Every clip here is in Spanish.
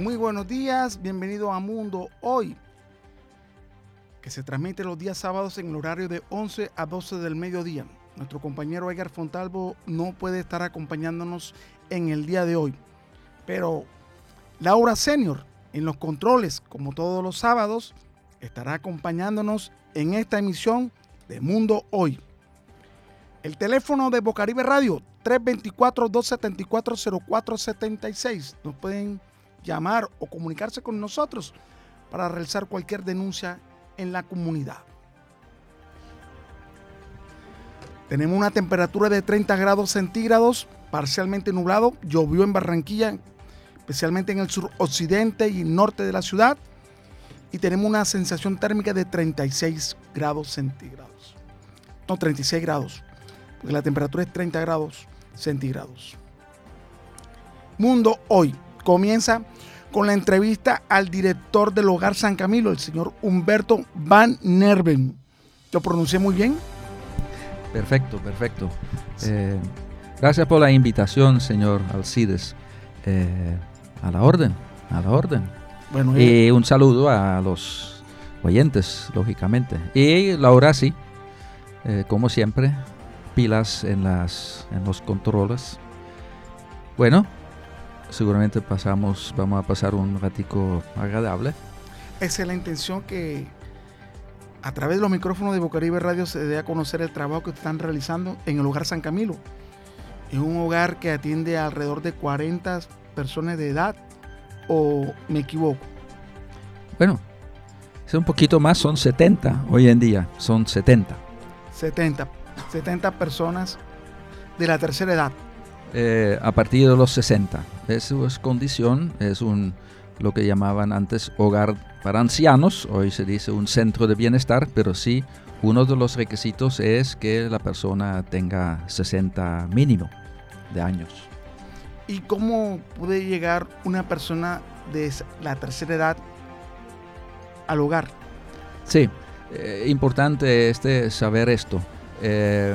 Muy buenos días, bienvenido a Mundo Hoy, que se transmite los días sábados en el horario de 11 a 12 del mediodía. Nuestro compañero Edgar Fontalvo no puede estar acompañándonos en el día de hoy, pero Laura Senior en los controles, como todos los sábados, estará acompañándonos en esta emisión de Mundo Hoy. El teléfono de Bocaribe Radio, 324-274-0476. Nos pueden llamar o comunicarse con nosotros para realizar cualquier denuncia en la comunidad. Tenemos una temperatura de 30 grados centígrados, parcialmente nublado, llovió en Barranquilla, especialmente en el suroccidente y norte de la ciudad, y tenemos una sensación térmica de 36 grados centígrados. No, 36 grados, porque la temperatura es 30 grados centígrados. Mundo hoy comienza con la entrevista al director del Hogar San Camilo, el señor Humberto Van Nerven. ¿Lo pronuncié muy bien? Perfecto, perfecto. Eh, gracias por la invitación, señor Alcides. Eh, a la orden, a la orden. Bueno, y eh, un saludo a los oyentes, lógicamente. Y Laura, sí, como siempre, pilas en, las, en los controles. Bueno, seguramente pasamos, vamos a pasar un ratico agradable. Esa es la intención que a través de los micrófonos de Bocaribe Radio se dé a conocer el trabajo que están realizando en el Hogar San Camilo. Es un hogar que atiende a alrededor de 40 personas de edad o me equivoco. Bueno, es un poquito más, son 70 hoy en día, son 70. 70, 70 personas de la tercera edad. Eh, a partir de los 60. Eso es condición, es un lo que llamaban antes hogar para ancianos, hoy se dice un centro de bienestar, pero sí, uno de los requisitos es que la persona tenga 60 mínimo de años. ¿Y cómo puede llegar una persona de la tercera edad al hogar? Sí, eh, importante este saber esto. Eh,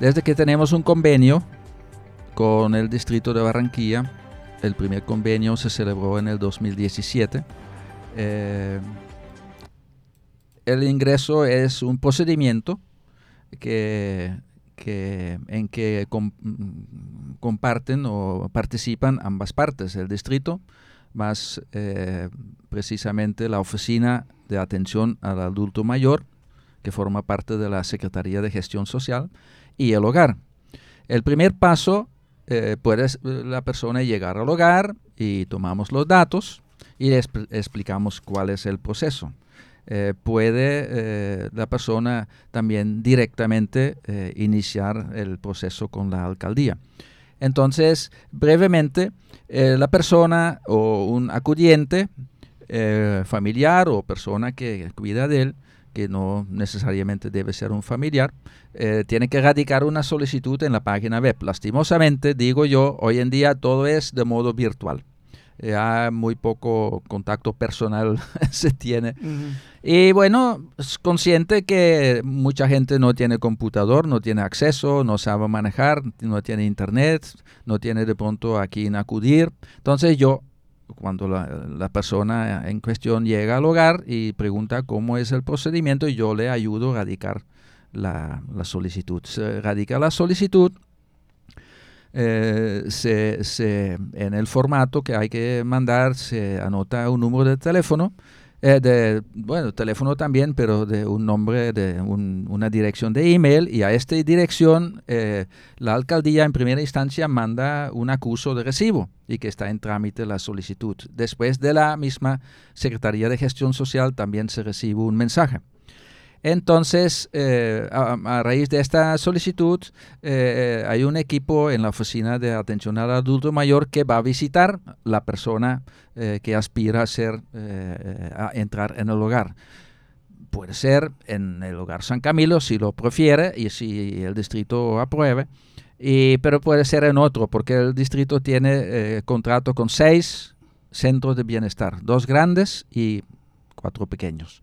desde que tenemos un convenio con el distrito de Barranquilla. El primer convenio se celebró en el 2017. Eh, el ingreso es un procedimiento que, en que comparten o participan ambas partes, el distrito, más eh, precisamente la oficina de atención al adulto mayor, que forma parte de la Secretaría de Gestión Social, y el hogar. El primer paso eh, puede la persona llegar al hogar y tomamos los datos y les explicamos cuál es el proceso. Eh, puede eh, la persona también directamente iniciar el proceso con la alcaldía. Entonces, brevemente, la persona o un acudiente familiar o persona que cuida de él que no necesariamente debe ser un familiar, eh, tiene que radicar una solicitud en la página web. Lastimosamente, digo yo, hoy en día todo es de modo virtual. Ya muy poco contacto personal se tiene. Y bueno, es consciente que mucha gente no tiene computador, no tiene acceso, no sabe manejar, no tiene internet, no tiene de pronto a quién acudir. Entonces yo cuando la, persona en cuestión llega al hogar y pregunta cómo es el procedimiento yo le ayudo a radicar la, solicitud. Se radica la solicitud eh, se, en el formato que hay que mandar se anota un número de teléfono eh, de, bueno, teléfono también, pero de un nombre, de una dirección de email y a esta dirección eh, la alcaldía en primera instancia manda un acuso de recibo y que está en trámite la solicitud. Después de la misma Secretaría de Gestión Social también se recibe un mensaje. Entonces, eh, a, raíz de esta solicitud, eh, hay un equipo en la oficina de atención al adulto mayor que va a visitar la persona eh, que aspira a, ser, a entrar en el hogar. Puede ser en el hogar San Camilo, si lo prefiere y si el distrito apruebe, y, pero puede ser en otro, porque el distrito tiene contrato con seis centros de bienestar, dos grandes y cuatro pequeños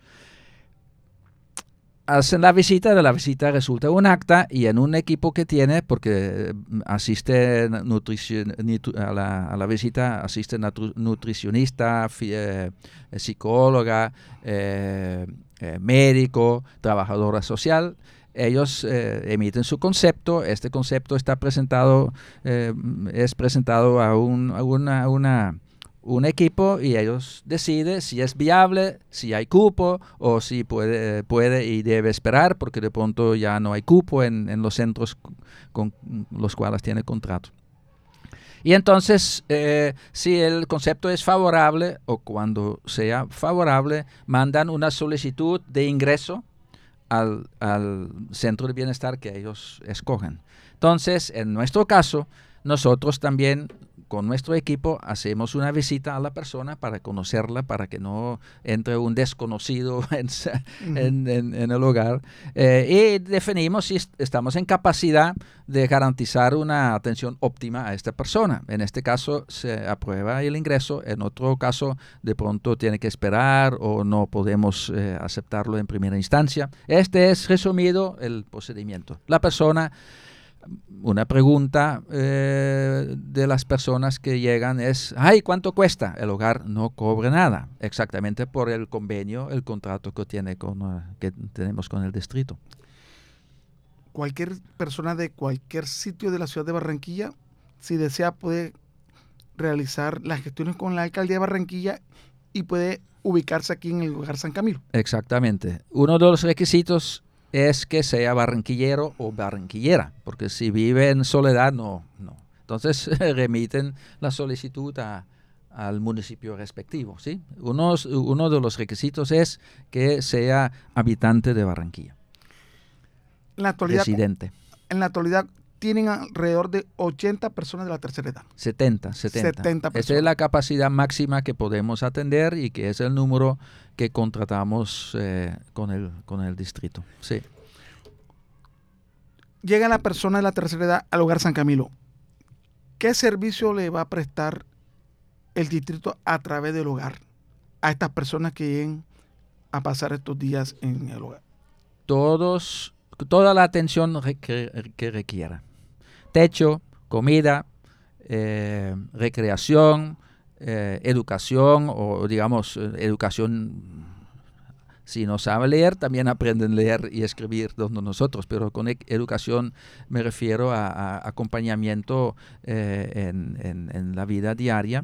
hacen la visita, de la visita resulta un acta y en un equipo que tiene, porque mm, asiste a, la, a la visita, asiste nutricionista, eh, psicóloga, eh, eh, médico, trabajadora social, ellos emiten su concepto, este concepto está presentado, es presentado a, un, a una, una un equipo y ellos deciden si es viable, si hay cupo o si puede, puede y debe esperar porque de pronto ya no hay cupo en, los centros con los cuales tiene contrato. Y entonces, eh, si el concepto es favorable o cuando sea favorable, mandan una solicitud de ingreso al, al centro de bienestar que ellos escogen. Entonces, en nuestro caso, nosotros también con nuestro equipo hacemos una visita a la persona para conocerla, para que no entre un desconocido en, el hogar. Eh, y definimos si estamos en capacidad de garantizar una atención óptima a esta persona. En este caso se aprueba el ingreso, en otro caso de pronto tiene que esperar o no podemos eh, aceptarlo en primera instancia. Este es resumido el procedimiento. La persona una pregunta eh, de las personas que llegan es, ay, ¿cuánto cuesta? El hogar no cobre nada, exactamente por el convenio, el contrato que, tiene con, eh, que tenemos con el distrito. Cualquier persona de cualquier sitio de la ciudad de Barranquilla, si desea, puede realizar las gestiones con la alcaldía de Barranquilla y puede ubicarse aquí en el hogar San Camilo. Exactamente. Uno de los requisitos es que sea barranquillero o barranquillera, porque si vive en soledad, no, no. Entonces remiten la solicitud al municipio respectivo. ¿sí? Uno, uno de los requisitos es que sea habitante de Barranquilla. En la actualidad, residente. En la actualidad tienen alrededor de 80 personas de la tercera edad. 70, 70. Esa es la capacidad máxima que podemos atender y que es el número que contratamos eh, con, el, con el distrito. Sí. Llega la persona de la tercera edad al hogar San Camilo. ¿Qué servicio le va a prestar el distrito a través del hogar a estas personas que lleguen a pasar estos días en el hogar? Todos, toda la atención que, requiera. Techo, comida, eh, recreación, eh, educación o digamos eh, educación si no sabe leer, también aprenden a leer y escribir donde nosotros, pero con e-, educación me refiero a, acompañamiento en, la vida diaria.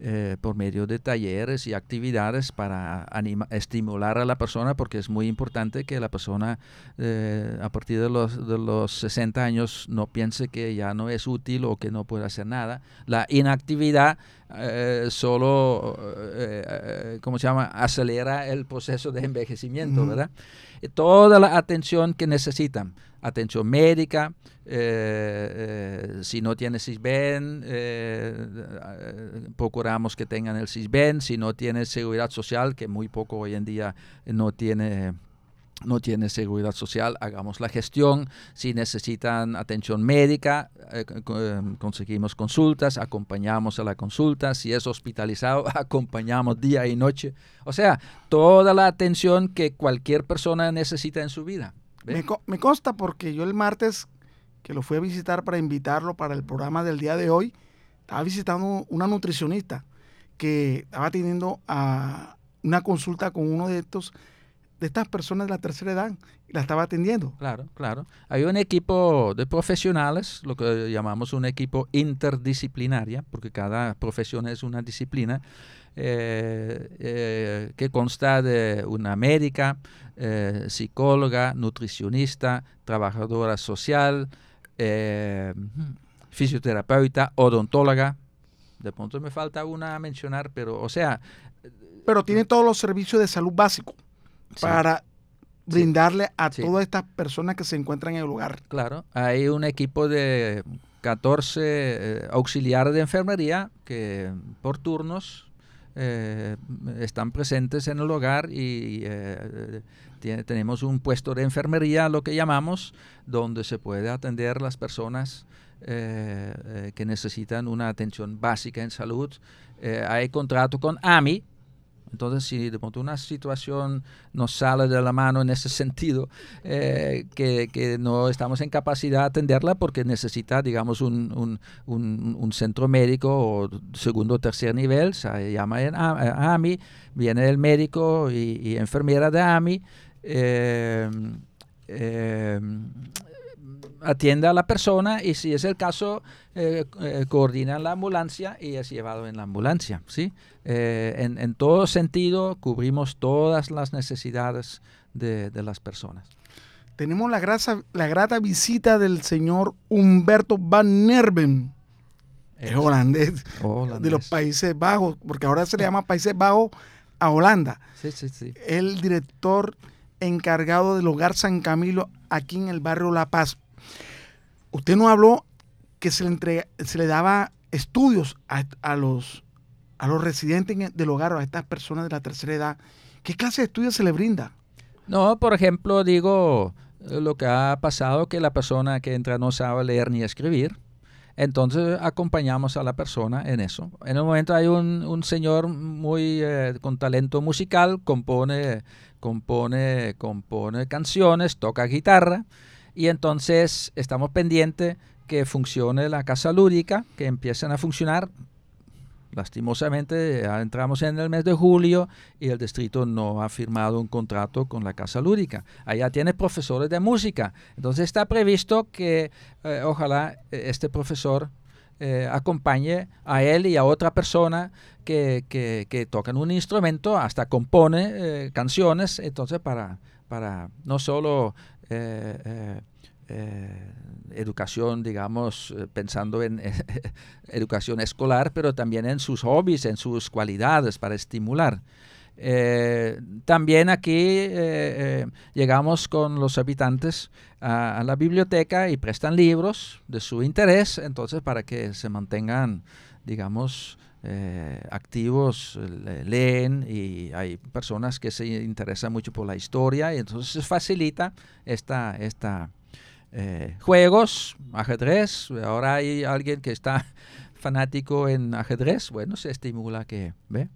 Eh, por medio de talleres y actividades para estimular a la persona, porque es muy importante que la persona eh, a partir de los, de los 60 años no piense que ya no es útil o que no puede hacer nada. La inactividad eh, solo, ¿cómo se llama?, acelera el proceso de envejecimiento, ¿verdad? toda la atención que necesitan atención médica, eh, eh, si no tiene CISBEN, eh, procuramos que tengan el CISBEN, si no tiene seguridad social, que muy poco hoy en día no tiene no tiene seguridad social, hagamos la gestión. Si necesitan atención médica, conseguimos consultas, acompañamos a la consulta. Si es hospitalizado, acompañamos día y noche. O sea, toda la atención que cualquier persona necesita en su vida. Me, consta porque yo el martes que lo fui a visitar para invitarlo para el programa del día de hoy, estaba visitando una nutricionista que estaba teniendo a una consulta con uno de estos de estas personas de la tercera edad la estaba atendiendo. Claro, claro. Hay un equipo de profesionales, lo que llamamos un equipo interdisciplinaria, porque cada profesión es una disciplina, eh, eh, que consta de una médica, eh, psicóloga, nutricionista, trabajadora social, fisioterapeuta, odontóloga. De pronto me falta una a mencionar, pero o sea... Pero tiene todos los servicios de salud para brindarle a todas estas personas que se encuentran en el lugar. Claro, hay un equipo de 14 eh, auxiliares de enfermería que por turnos eh, están presentes en el hogar y eh, tenemos un puesto de enfermería, lo que llamamos, donde se puede atender las personas que necesitan una atención básica en salud. hay contrato con AMI, entonces, si de pronto una situación nos sale de la mano en ese sentido, eh, que, no estamos en capacidad de atenderla porque necesita, digamos, un, centro médico o segundo o tercer nivel, se llama en AMI, viene el médico y, enfermera de AMI. Eh, eh, atiende a la persona y si es el caso, eh, eh, coordina la ambulancia y es llevado en la ambulancia. ¿sí? Eh, en, todo sentido, cubrimos todas las necesidades de, las personas. Tenemos la, grasa, la grata visita del señor Humberto Van Nerven. Es holandés, de los Países Bajos, porque ahora se le llama Países Bajos a Holanda. Sí, sí, sí. El director encargado del hogar San Camilo aquí en el barrio La Paz. Usted no habló que se le, le daba estudios a, los, a los residentes del hogar, a estas personas de la tercera edad. ¿Qué clase de estudios se le brinda? No, por ejemplo, digo, lo que ha pasado que la persona que entra no sabe leer ni escribir. Entonces acompañamos a la persona en eso. En el momento hay un, señor muy eh, con talento musical, compone, compone, compone canciones, toca guitarra y entonces estamos pendientes que funcione la casa lúdica, que empiecen a funcionar. Lastimosamente ya entramos en el mes de julio y el distrito no ha firmado un contrato con la casa lúdica. Allá tiene profesores de música. Entonces está previsto que eh, ojalá eh, este profesor eh, acompañe a él y a otra persona que, que, tocan un instrumento, hasta compone canciones, entonces para, para no solo eh, eh, eh, educación, digamos, pensando en educación escolar, pero también en sus hobbies, en sus cualidades para estimular. también aquí llegamos con los habitantes a, la biblioteca y prestan libros de su interés, entonces para que se mantengan, digamos, eh, activos leen y hay personas que se interesan mucho por la historia y entonces se facilita esta, esta eh, juegos, ajedrez. Ahora hay alguien que está fanático en ajedrez, bueno, se estimula que ve.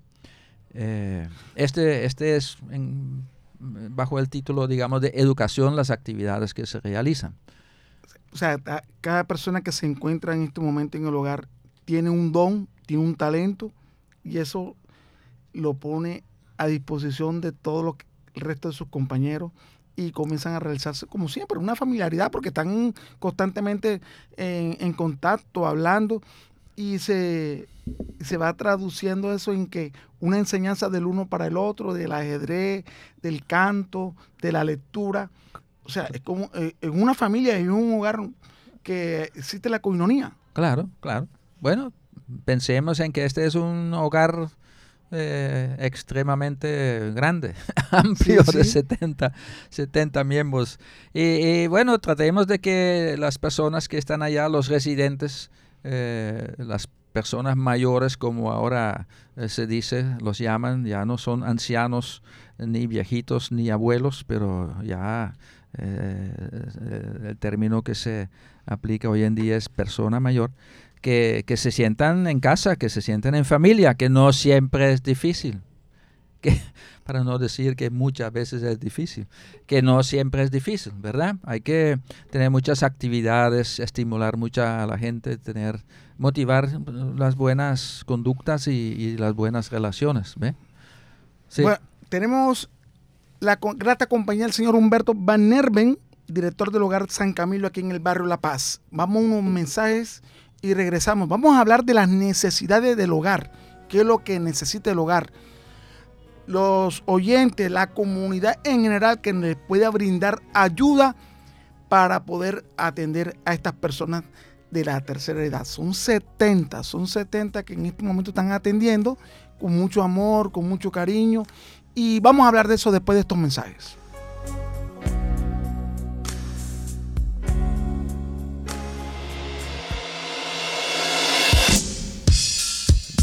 Eh, este, este es bajo el título, digamos, de educación las actividades que se realizan. O sea, cada persona que se encuentra en este momento en el hogar tiene un don tiene un talento y eso lo pone a disposición de todo el resto de sus compañeros y comienzan a realizarse como siempre, una familiaridad porque están constantemente en, contacto, hablando y se, se, va traduciendo eso en que una enseñanza del uno para el otro, del ajedrez, del canto, de la lectura. O sea, es como eh, en una familia en un hogar que existe la coinonía. Claro, claro. Bueno, pensemos en que este es un hogar eh, extremadamente grande, amplio de 70, 70 miembros. Y, bueno, tratemos de que las personas que están allá, los residentes, eh, las personas mayores, como ahora eh, se dice, los llaman, ya no son ancianos, ni viejitos, ni abuelos, pero ya el término que se aplica hoy en día es persona mayor que, se sientan en casa, que se sientan en familia, que no siempre es difícil. Que, para no decir que muchas veces es difícil, que no siempre es difícil, ¿verdad? Hay que tener muchas actividades, estimular mucha a la gente, tener, motivar las buenas conductas y, las buenas relaciones, ¿ve? Bueno, tenemos la grata compañía del señor Humberto Van Nerven, director del hogar San Camilo aquí en el barrio La Paz. Vamos a unos mensajes y regresamos. Vamos a hablar de las necesidades del hogar. ¿Qué es lo que necesita el hogar? Los oyentes, la comunidad en general que les pueda brindar ayuda para poder atender a estas personas de la tercera edad. Son 70, son 70 que en este momento están atendiendo con mucho amor, con mucho cariño. Y vamos a hablar de eso después de estos mensajes.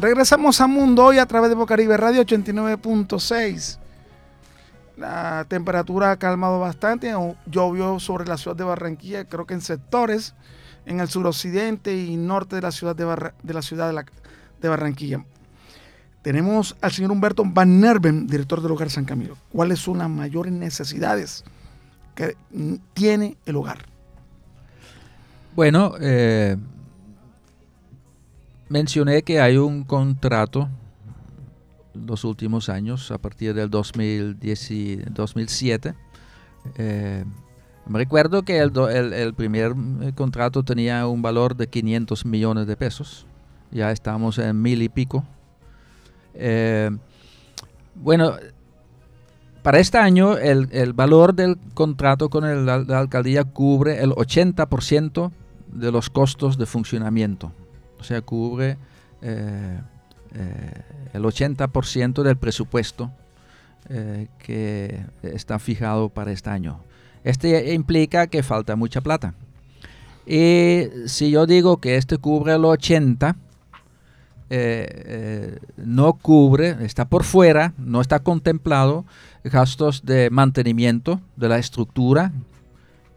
Regresamos a Mundo hoy a través de Bocaribe Radio 89.6. La temperatura ha calmado bastante, llovió sobre la ciudad de Barranquilla, creo que en sectores en el suroccidente y norte de la ciudad de, de la ciudad de, Barranquilla. Tenemos al señor Humberto Van Nerven, director del Hogar San Camilo. ¿Cuáles son las mayores necesidades que tiene el hogar? Bueno, eh, mencioné que hay un contrato los últimos años, a partir del 2010 2007. Eh, me recuerdo que el, primer eh, contrato tenía un valor de 500 millones de pesos. Ya estamos en mil y pico. Eh, bueno, para este año el, valor del contrato con la alcaldía cubre el 80% de los costos de funcionamiento. O sea, cubre eh, eh, el 80% del presupuesto eh, que está fijado para este año. Este implica que falta mucha plata. Y si yo digo que este cubre el 80, no cubre, está por fuera, no está contemplado gastos de mantenimiento de la estructura,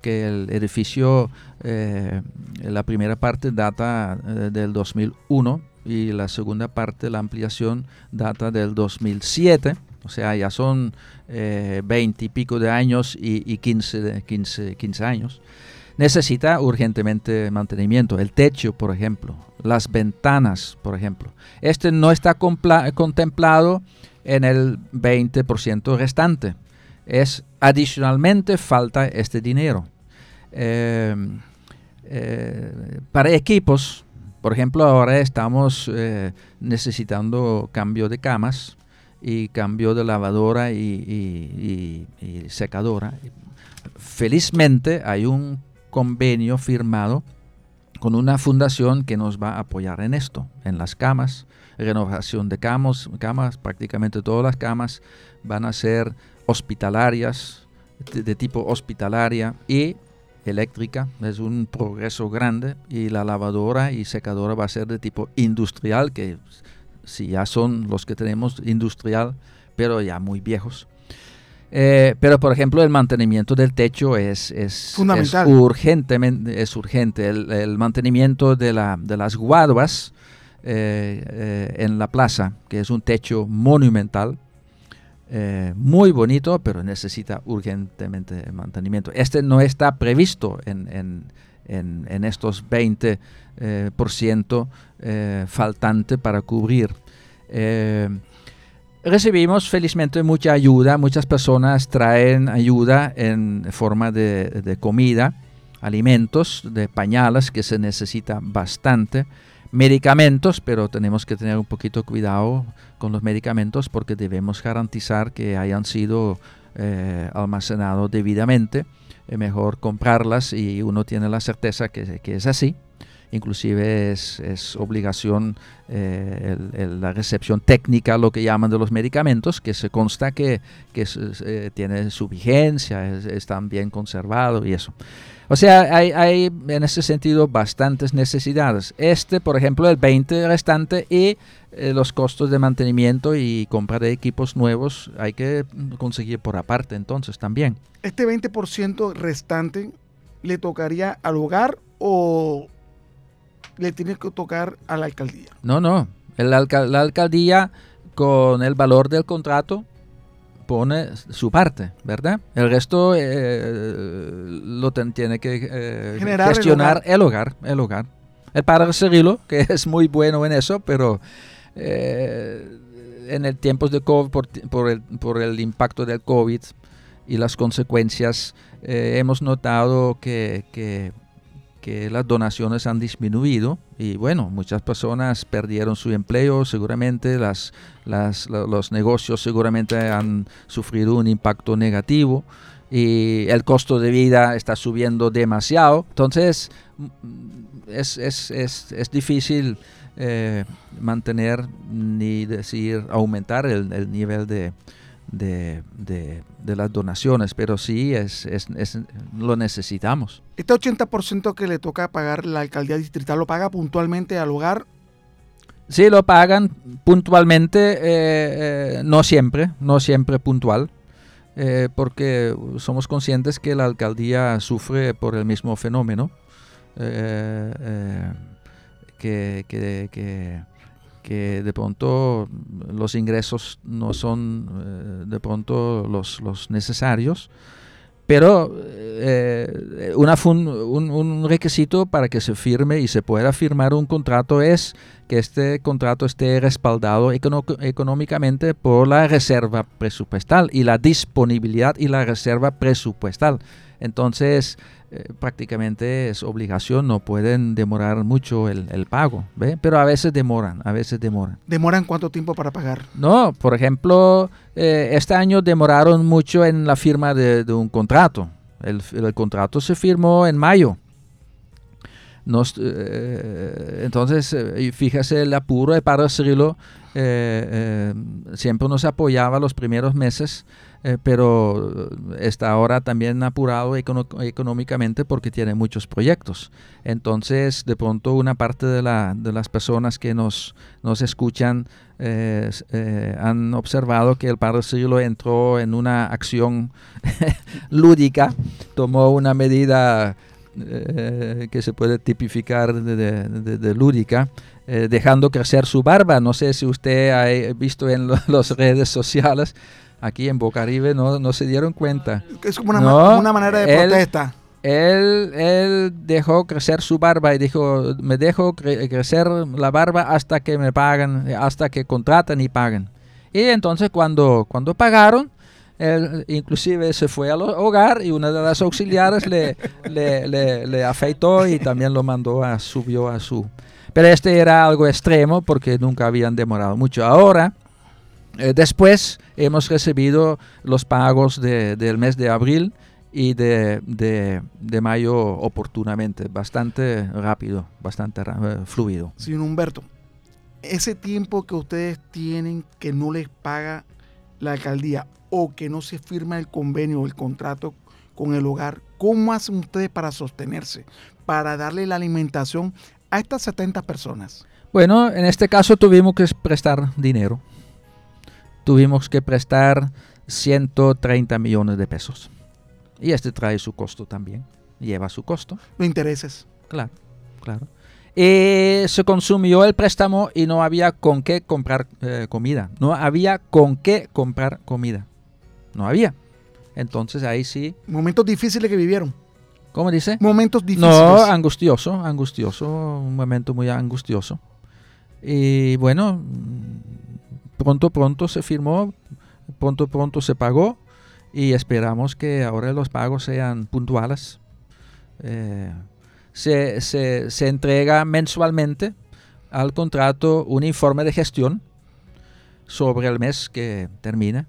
que el edificio, eh, la primera parte data eh, del 2001 y la segunda parte, la ampliación, data del 2007. O sea, ya son eh, 20 y pico de años y, y 15, 15, 15 años. Necesita urgentemente mantenimiento. El techo, por ejemplo. Las ventanas, por ejemplo. Este no está contemplado en el 20% restante es adicionalmente falta este dinero. Eh, eh, para equipos, por ejemplo, ahora estamos eh, necesitando cambio de camas y cambio de lavadora y, secadora. Felizmente hay un convenio firmado con una fundación que nos va a apoyar en esto, en las camas, renovación de camas, camas prácticamente todas las camas van a ser hospitalarias, de tipo hospitalaria y eléctrica, es un progreso grande y la lavadora y secadora va a ser de tipo industrial, que si ya son los que tenemos industrial, pero ya muy viejos. Eh, pero por ejemplo el mantenimiento del techo es, es, Fundamental. es urgentemente es urgente. El, mantenimiento de, la, de las guaduas eh, eh, en la plaza, que es un techo monumental, eh, muy bonito, pero necesita urgentemente mantenimiento. Este no está previsto en, estos 20% eh, por ciento, eh, faltante para cubrir. recibimos felizmente mucha ayuda, muchas personas traen ayuda en forma de, de comida, alimentos, de pañales que se necesita bastante medicamentos, pero tenemos que tener un poquito cuidado con los medicamentos porque debemos garantizar que hayan sido eh, almacenados debidamente. Es mejor comprarlas y uno tiene la certeza que, que es así. Inclusive es, es obligación eh, la recepción técnica, lo que llaman de los medicamentos, que se consta que, que eh, tiene su vigencia, están bien conservados y eso. O sea, hay, en ese sentido bastantes necesidades. Este, por ejemplo, el 20 restante y eh, los costos de mantenimiento y compra de equipos nuevos hay que conseguir por aparte entonces también. ¿Este 20% restante le tocaría al hogar o le tiene que tocar a la alcaldía? No, no. la alcaldía con el valor del contrato pone su parte, ¿verdad? El resto eh, lo tiene que eh, gestionar el hogar. el hogar. El padre Cirilo, que es muy bueno en eso, pero eh, en el tiempo de COVID, por, el, por, el, impacto del COVID y las consecuencias, eh, hemos notado que, que, que, las donaciones han disminuido y bueno, muchas personas perdieron su empleo, seguramente las, las, los negocios seguramente han sufrido un impacto negativo y el costo de vida está subiendo demasiado. Entonces, es, es, es, es difícil eh, mantener ni decir aumentar el, el nivel de, de, de, las donaciones, pero sí es, es, lo necesitamos. ¿Este 80% que le toca pagar la alcaldía distrital lo paga puntualmente al hogar? Sí, lo pagan puntualmente, eh, eh, no siempre, no siempre puntual. porque somos conscientes que la alcaldía sufre por el mismo fenómeno que, que, que, de pronto los ingresos no son eh, de pronto los, los necesarios. Pero eh, una un, requisito para que se firme y se pueda firmar un contrato es que este contrato esté respaldado económicamente por la reserva presupuestal y la disponibilidad y la reserva presupuestal. Entonces, eh, prácticamente es obligación, no pueden demorar mucho el, pago, ¿ve? pero a veces demoran, a veces demoran. ¿Demoran cuánto tiempo para pagar? No, por ejemplo, eh, este año demoraron mucho en la firma de, un contrato. El, contrato se firmó en mayo. Nos, eh, entonces, fíjese el apuro de Padre Cirilo, siempre nos apoyaba los primeros meses eh, pero está ahora también apurado económicamente porque tiene muchos proyectos. Entonces, de pronto, una parte de, la, de las personas que nos, nos escuchan eh, eh, han observado que el Padre Cirilo entró en una acción lúdica, tomó una medida que se puede tipificar de, lúdica, dejando crecer su barba. No sé si usted ha visto en las redes sociales aquí en Bocaribe no, no se dieron cuenta. Es como una, manera de protesta. Él, él dejó crecer su barba y dijo, me dejo crecer la barba hasta que me pagan, hasta que contratan y pagan. Y entonces cuando, cuando pagaron, él inclusive se fue al hogar y una de las auxiliares le, le, le, afeitó y también lo mandó a, subió a su... Pero este era algo extremo porque nunca habían demorado mucho. Ahora, eh, después hemos recibido los pagos del mes de abril y de, de, mayo oportunamente, bastante rápido, bastante eh, fluido. Señor Humberto, ese tiempo que ustedes tienen que no les paga la alcaldía o que no se firma el convenio o el contrato con el hogar, ¿cómo hacen ustedes para sostenerse, para darle la alimentación a estas 70 personas? Bueno, en este caso tuvimos que prestar dinero tuvimos que prestar 130 millones de pesos. Y este trae su costo también, lleva su costo. Los intereses. Claro, claro. Y se consumió el préstamo y no había con qué comprar eh, comida. No había con qué comprar comida. No había. Entonces ahí sí. Momentos difíciles que vivieron. ¿Cómo dice? Momentos difíciles. No, angustioso, angustioso, un momento muy angustioso. Y bueno, pronto, pronto se firmó, pronto, pronto se pagó y esperamos que ahora los pagos sean puntuales. Eh, se, se, entrega mensualmente al contrato un informe de gestión sobre el mes que termina.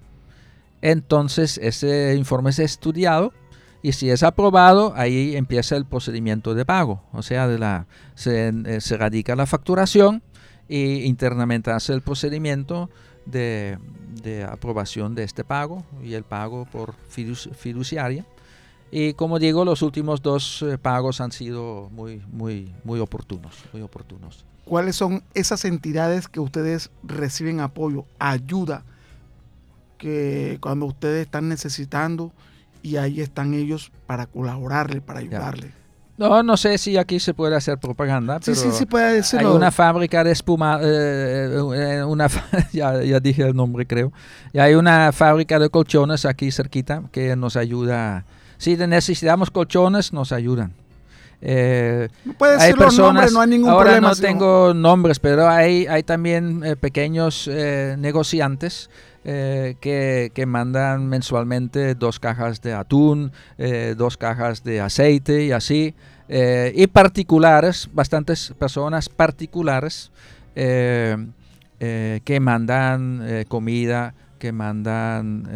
Entonces ese informe es estudiado y si es aprobado, ahí empieza el procedimiento de pago. O sea, de la, se, eh, se radica la facturación y internamente hace el procedimiento de, aprobación de este pago y el pago por fiduciaria. Y como digo, los últimos dos eh, pagos han sido muy, muy, muy oportunos, muy oportunos. ¿Cuáles son esas entidades que ustedes reciben apoyo, ayuda, que cuando ustedes están necesitando y ahí están ellos para colaborarle, para ayudarle? No, no sé si aquí se puede hacer propaganda, pero sí, sí, puede decirlo. hay una fábrica de espuma, eh, eh, una, ya, ya, dije el nombre creo, y hay una fábrica de colchones aquí cerquita que nos ayuda. Si necesitamos colchones, nos ayudan. Eh, puede hay decir los nombres, no hay ningún ahora problema. no tengo nombres, pero hay, hay también eh, pequeños negociantes eh, que, que mandan mensualmente dos cajas de atún, eh, dos cajas de aceite y así. Eh, y particulares, bastantes personas particulares eh, eh, que mandan comida, que mandan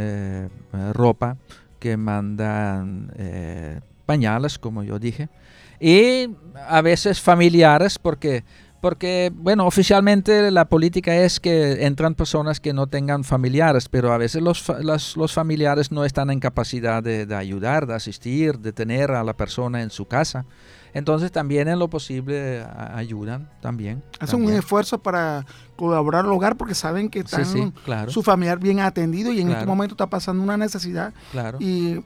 ropa, que mandan pañales, como yo dije, y a veces familiares, porque, porque, bueno, oficialmente la política es que entran personas que no tengan familiares, pero a veces los, fa- las- los familiares no están en capacidad de, de ayudar, de asistir, de tener a la persona en su casa. Entonces también en lo posible ayudan también. Hacen un esfuerzo para colaborar al hogar porque saben que están sí, claro, su familiar bien atendido y en este momento está pasando una necesidad claro, y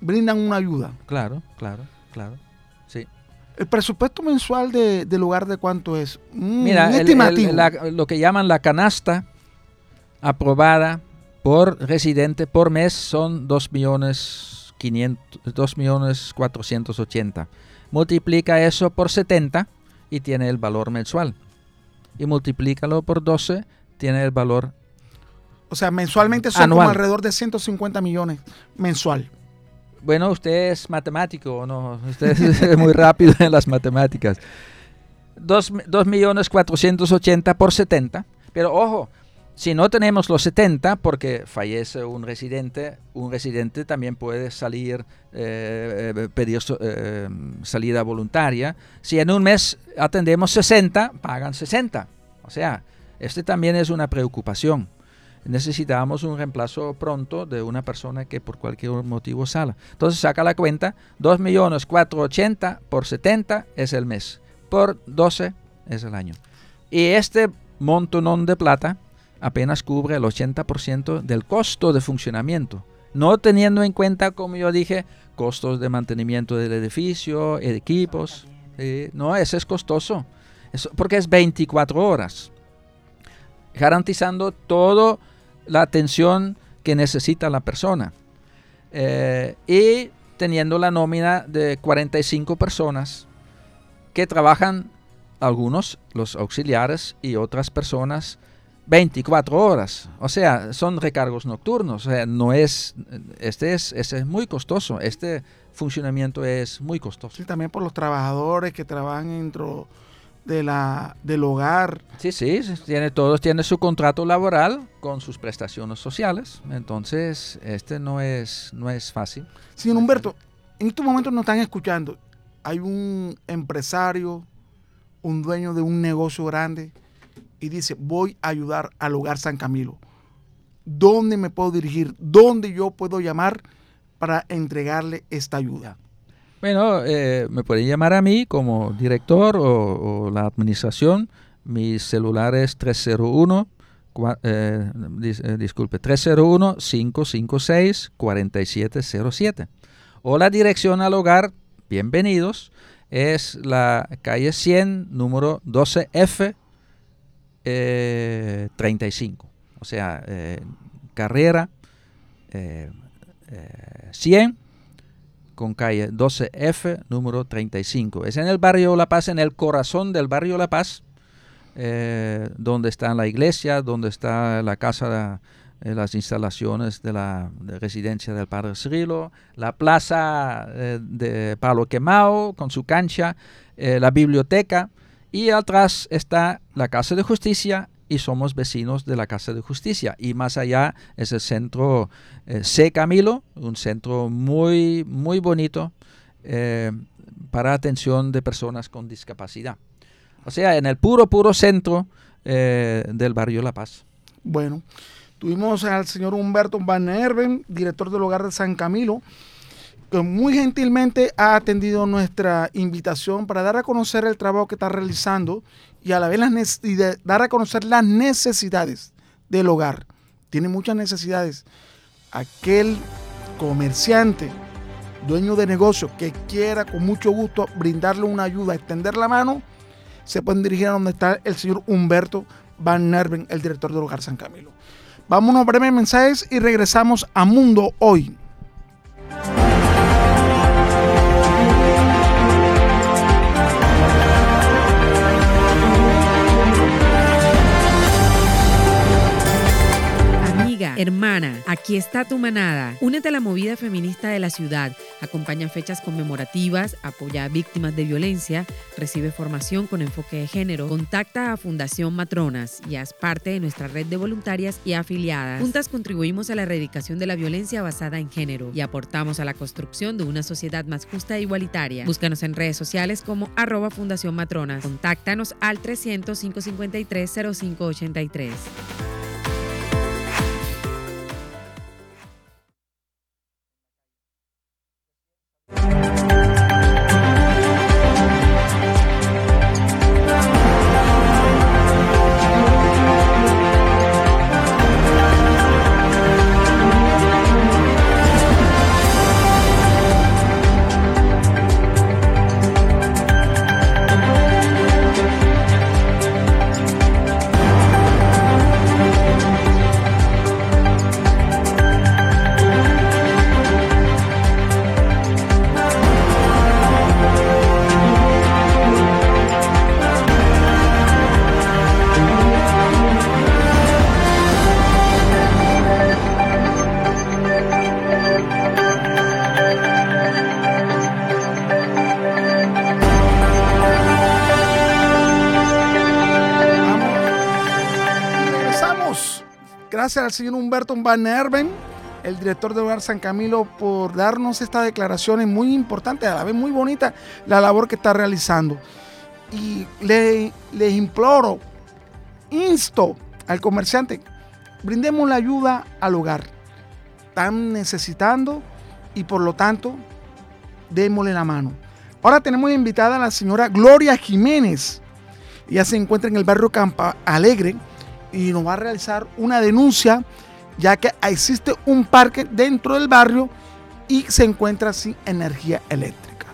brindan una ayuda. claro, claro, claro. ¿El presupuesto mensual de- del hogar de cuánto es? Mm, Mira, un el- el- estimativo. la- lo que llaman la canasta aprobada por residente por mes son 2 millones 500, 2 millones 480. Multiplica eso por 70 y tiene el valor mensual. Y multiplícalo por 12, tiene el valor o sea, mensualmente son Anual. como alrededor de 150 millones mensual. Bueno, usted es matemático, ¿o ¿no? Usted es muy rápido en las matemáticas. 2 millones 480 por 70. Pero ojo, si no tenemos los 70, porque fallece un residente, un residente también puede salir, eh, eh, pedir eh, salida voluntaria. Si en un mes atendemos 60, pagan 60. O sea, este también es una preocupación necesitamos un reemplazo pronto de una persona que por cualquier motivo sala. Entonces saca la cuenta, 2 millones 480 por 70 es el mes, por 12 es el año. Y este montonón de plata apenas cubre el 80% del costo de funcionamiento, no teniendo en cuenta, como yo dije, costos de mantenimiento del edificio, equipos. No, ese es costoso, porque es 24 horas garantizando toda la atención que necesita la persona. Eh, y teniendo la nómina de 45 personas que trabajan, algunos, los auxiliares y otras personas, 24 horas. O sea, son recargos nocturnos. O sea, no es, este es, este es muy costoso. Este funcionamiento es muy costoso. Sí, también por los trabajadores que trabajan dentro de la, del hogar. Sí, sí, tiene, todos tienen su contrato laboral con sus prestaciones sociales. Entonces, este no es, no es fácil. Señor Humberto, en estos momentos nos están escuchando. Hay un empresario, un dueño de un negocio grande y dice, voy a ayudar al hogar San Camilo. ¿Dónde me puedo dirigir? ¿Dónde yo puedo llamar para entregarle esta ayuda? Bueno, eh, me pueden llamar a mí como director o, o la administración. Mi celular es 301, cua- eh, dis- eh, disculpe, 301-556-4707. O la dirección al hogar, bienvenidos, es la calle 100, número 12F, eh, 35. O sea, eh, carrera eh, eh, 100 con calle 12F, número 35. Es en el barrio La Paz, en el corazón del barrio La Paz, eh, donde está la iglesia, donde está la casa, eh, las instalaciones de la de residencia del Padre Cirilo, la plaza eh, de Palo Quemao con su cancha, la biblioteca y atrás está la Casa de Justicia y somos vecinos de la Casa de Justicia. Y más allá es el centro eh, C. Camilo, un centro muy, muy bonito eh, para atención de personas con discapacidad. O sea, en el puro, puro centro eh, del barrio La Paz. Bueno, tuvimos al señor Humberto Van Herben, director del hogar de San Camilo, que muy gentilmente ha atendido nuestra invitación para dar a conocer el trabajo que está realizando y a la vez las y dar a conocer las necesidades del hogar. Tiene muchas necesidades. Aquel comerciante, dueño de negocio que quiera con mucho gusto brindarle una ayuda, extender la mano, se pueden dirigir a donde está el señor Humberto Van Nerven, el director del hogar San Camilo. Vámonos a breves mensajes y regresamos a Mundo Hoy. Aquí está tu manada. Únete a la movida feminista de la ciudad. Acompaña fechas conmemorativas, apoya a víctimas de violencia, recibe formación con enfoque de género, contacta a Fundación Matronas y haz parte de nuestra red de voluntarias y afiliadas. Juntas contribuimos a la erradicación de la violencia basada en género y aportamos a la construcción de una sociedad más justa e igualitaria. Búscanos en redes sociales como arroba Fundación Matronas. Contáctanos al 300 553 0583. Gracias al señor Humberto Van Erben, el director del Hogar San Camilo, por darnos estas declaraciones muy importantes, a la vez muy bonita, la labor que está realizando. Y le, les imploro, insto al comerciante, brindemos la ayuda al hogar. Están necesitando y por lo tanto, démosle la mano. Ahora tenemos invitada a la señora Gloria Jiménez. Ella se encuentra en el barrio Campa Alegre y nos va a realizar una denuncia ya que existe un parque dentro del barrio y se encuentra sin energía eléctrica.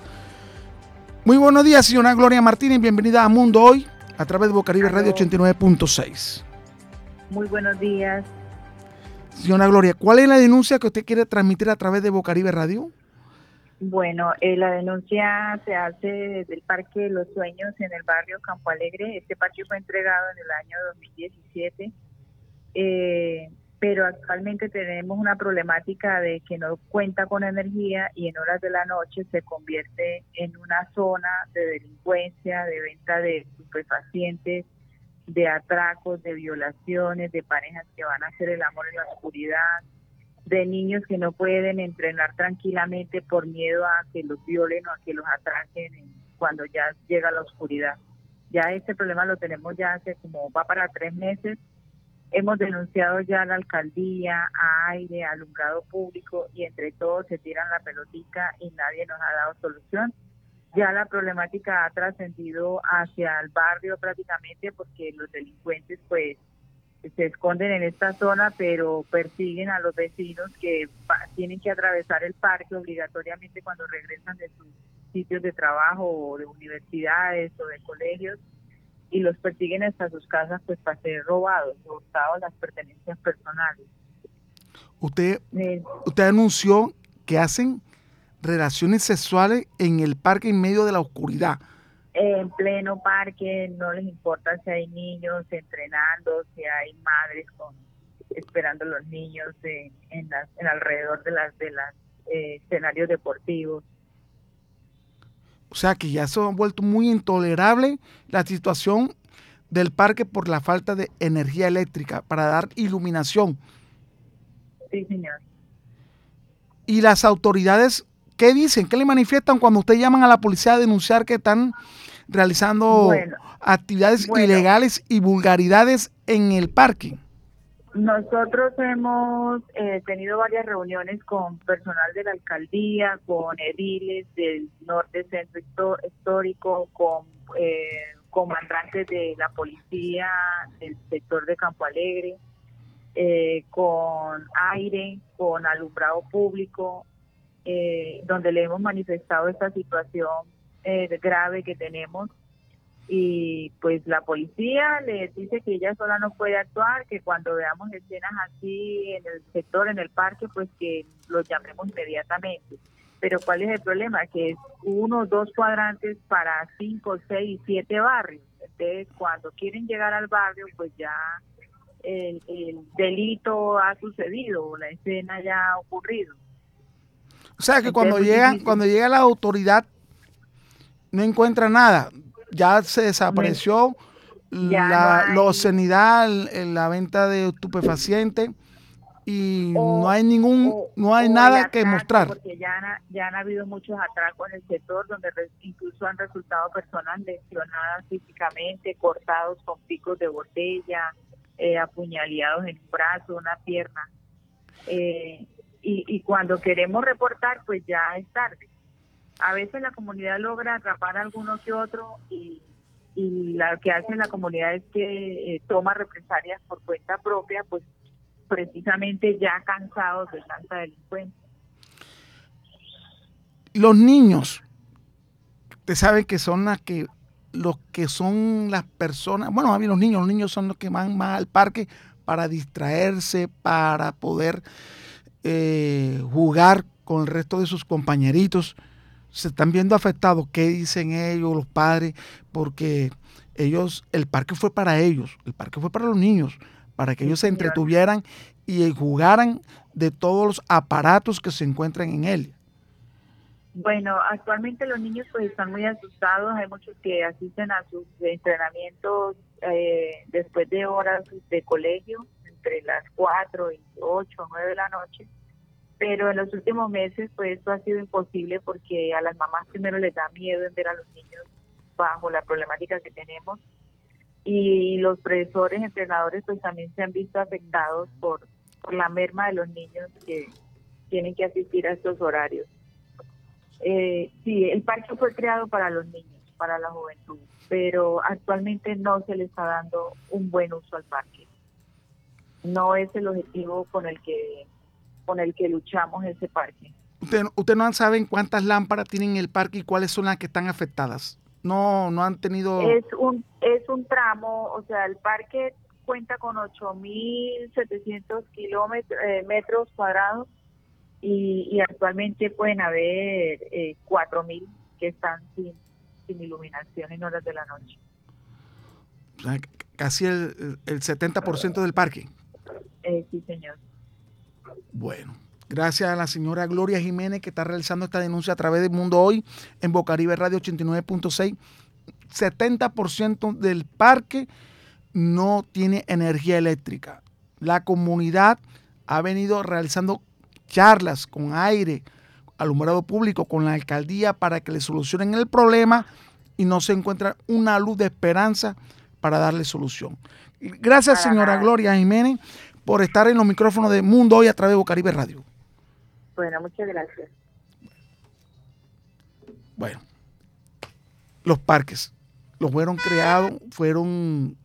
Muy buenos días, señora Gloria Martínez. Bienvenida a Mundo Hoy a través de Bocaribe Radio 89.6. Muy buenos días. Señora Gloria, ¿cuál es la denuncia que usted quiere transmitir a través de Bocaribe Radio? Bueno, eh, la denuncia se hace desde el Parque de los Sueños en el barrio Campo Alegre. Este parque fue entregado en el año 2017, eh, pero actualmente tenemos una problemática de que no cuenta con energía y en horas de la noche se convierte en una zona de delincuencia, de venta de estupefacientes, de atracos, de violaciones, de parejas que van a hacer el amor en la oscuridad de niños que no pueden entrenar tranquilamente por miedo a que los violen o a que los atraquen cuando ya llega la oscuridad. Ya este problema lo tenemos ya hace como va para tres meses. Hemos denunciado ya a la alcaldía, a aire, a alumbrado público y entre todos se tiran la pelotica y nadie nos ha dado solución. Ya la problemática ha trascendido hacia el barrio prácticamente porque los delincuentes pues se esconden en esta zona, pero persiguen a los vecinos que tienen que atravesar el parque obligatoriamente cuando regresan de sus sitios de trabajo o de universidades o de colegios y los persiguen hasta sus casas pues para ser robados, hurtados las pertenencias personales. Usted, eh, usted anunció que hacen relaciones sexuales en el parque en medio de la oscuridad en pleno parque, no les importa si hay niños entrenando, si hay madres con esperando los niños en, en, alrededor de las de las eh, escenarios deportivos. O sea que ya se ha vuelto muy intolerable la situación del parque por la falta de energía eléctrica para dar iluminación. Sí, señor. ¿Y las autoridades qué dicen? ¿Qué le manifiestan cuando usted llaman a la policía a denunciar que están realizando actividades ilegales y vulgaridades en el parque? Nosotros hemos eh, tenido varias reuniones con personal de la alcaldía, con ediles del norte centro histórico, con eh, comandantes de la policía del sector de Campo Alegre, eh, con aire, con alumbrado público, donde le hemos manifestado esta situación eh, grave que tenemos y pues la policía le dice que ella sola no puede actuar, que cuando veamos escenas así en el sector, en el parque, pues que los llamemos inmediatamente. Pero ¿cuál es el problema? Que es uno, dos cuadrantes para cinco, seis, siete barrios. Entonces, cuando quieren llegar al barrio, pues ya el, delito ha sucedido o la escena ya ha ocurrido. O sea que cuando llega, cuando llega la autoridad no encuentra nada, ya se desapareció la, no obscenidad, la venta de estupefacientes y no hay ningún, no hay nada que mostrar. Porque ya han, ya han habido muchos atracos en el sector donde incluso han resultado personas lesionadas físicamente, cortados con picos de botella, eh, apuñaleados en un brazo, una pierna. Eh, y, y cuando queremos reportar, pues ya es tarde. A veces la comunidad logra atrapar a alguno que otro y, y lo que hace la comunidad es que eh, toma represalias por cuenta propia, pues precisamente ya cansados de tanta delincuencia. Los niños, usted sabe que son las que los que son las personas, bueno, a mí los niños, los niños son los que van más al parque para distraerse, para poder eh, jugar con el resto de sus compañeritos. Se están viendo afectados, ¿qué dicen ellos, los padres? Porque ellos, el parque fue para ellos, el parque fue para los niños, para que ellos se entretuvieran y jugaran de todos los aparatos que se encuentran en él. Bueno, actualmente los niños pues están muy asustados, hay muchos que asisten a sus entrenamientos eh, después de horas de colegio, entre las 4 y 8 o 9 de la noche, pero en los últimos meses pues esto ha sido imposible porque a las mamás primero les da miedo en ver a los niños bajo la problemática que tenemos y los profesores, entrenadores, pues también se han visto afectados por, por la merma de los niños que tienen que asistir a estos horarios. Eh, sí, el parque fue creado para los niños, para la juventud, pero actualmente no se le está dando un buen uso al parque. No es el objetivo con el que con el que luchamos ese parque. Usted, usted no saben cuántas lámparas tienen el parque y cuáles son las que están afectadas no, no han tenido... Es un, es un tramo, o sea, el parque cuenta con 8.700 kilómetros eh, metros cuadrados y, actualmente pueden haber eh, 4.000 que están sin, sin iluminación en horas de la noche. O sea, casi el, el 70% del parque. Eh, sí, señor. Bueno, Gracias a la señora Gloria Jiménez que está realizando esta denuncia a través del Mundo Hoy en Bocaribe Radio 89.6. 70% del parque no tiene energía eléctrica. La comunidad ha venido realizando charlas con aire, alumbrado público, con la alcaldía para que le solucionen el problema y no se encuentra una luz de esperanza para darle solución. Gracias, señora Gloria Jiménez, por estar en los micrófonos de Mundo Hoy a través de Bocaribe Radio. Bueno, muchas gracias. Bueno, los parques, los fueron creados, fueron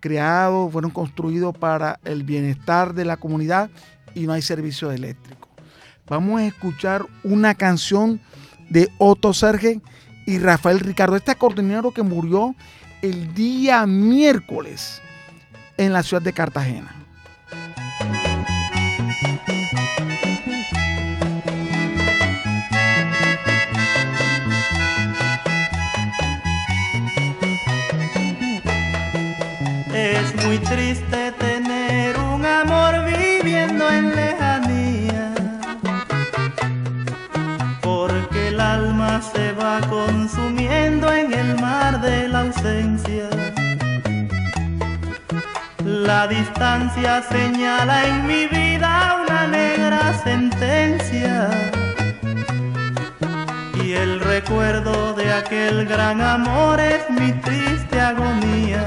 creados, fueron construidos para el bienestar de la comunidad y no hay servicio eléctrico. Vamos a escuchar una canción de Otto Serge y Rafael Ricardo, este coordinador que murió el día miércoles en la ciudad de Cartagena. Muy triste tener un amor viviendo en lejanía, porque el alma se va consumiendo en el mar de la ausencia. La distancia señala en mi vida una negra sentencia. Y el recuerdo de aquel gran amor es mi triste agonía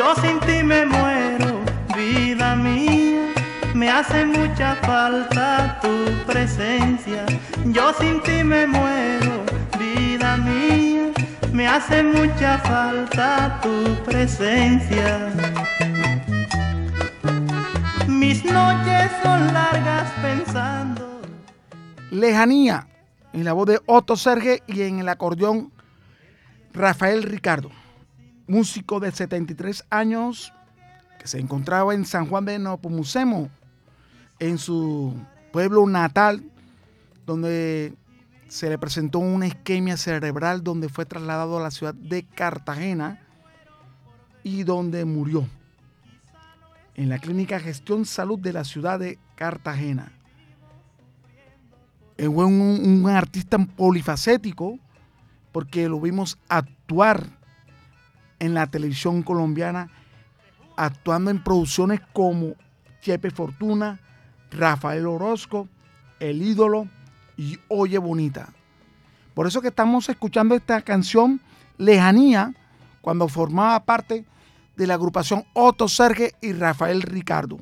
yo sin ti me muero, vida mía. Me hace mucha falta tu presencia. Yo sin ti me muero, vida mía. Me hace mucha falta tu presencia. Mis noches son largas pensando. Lejanía, en la voz de Otto Serge y en el acordeón Rafael Ricardo músico de 73 años que se encontraba en San Juan de Nepomucemo, en su pueblo natal, donde se le presentó una isquemia cerebral donde fue trasladado a la ciudad de Cartagena y donde murió en la Clínica Gestión Salud de la ciudad de Cartagena. Es un, un artista polifacético porque lo vimos actuar en la televisión colombiana, actuando en producciones como Chepe Fortuna, Rafael Orozco, El Ídolo y Oye Bonita. Por eso que estamos escuchando esta canción Lejanía cuando formaba parte de la agrupación Otto Serge y Rafael Ricardo.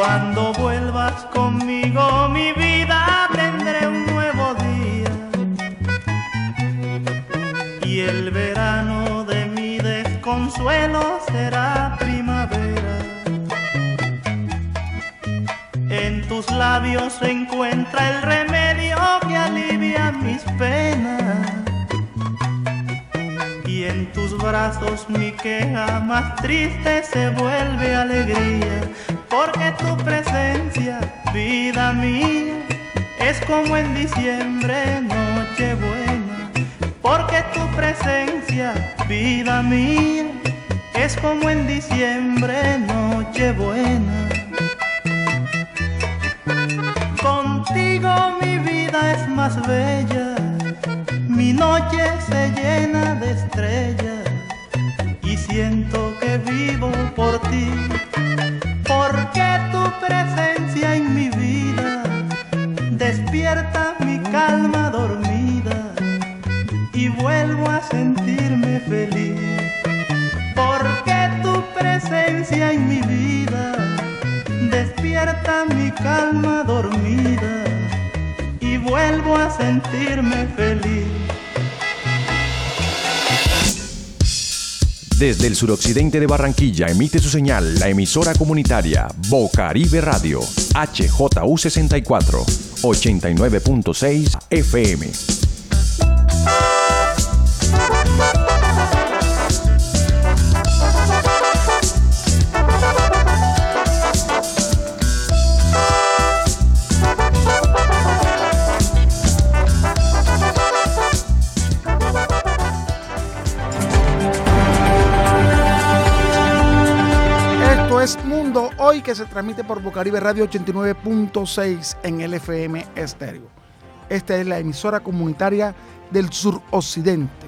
Cuando vuelvas conmigo, mi vida tendré un nuevo día. Y el verano de mi desconsuelo será primavera. En tus labios se encuentra el remedio que alivia mis penas. Y en tus brazos mi queja más triste se vuelve alegría porque tu presencia, vida mía, es como en diciembre, noche buena, porque tu presencia, vida mía, es como en diciembre, noche buena. Contigo mi vida es más bella, mi noche se llena de estrellas y siento que vivo por ti despierta mi calma dormida y vuelvo a sentirme feliz. Porque tu presencia en mi vida despierta mi calma dormida y vuelvo a sentirme feliz. Desde el suroccidente de Barranquilla emite su señal la emisora comunitaria Bocaribe Radio, HJU 64, 89.6 FM. Hoy que se transmite por Bocaribe Radio 89.6 en LFM Estéreo. Esta es la emisora comunitaria del suroccidente.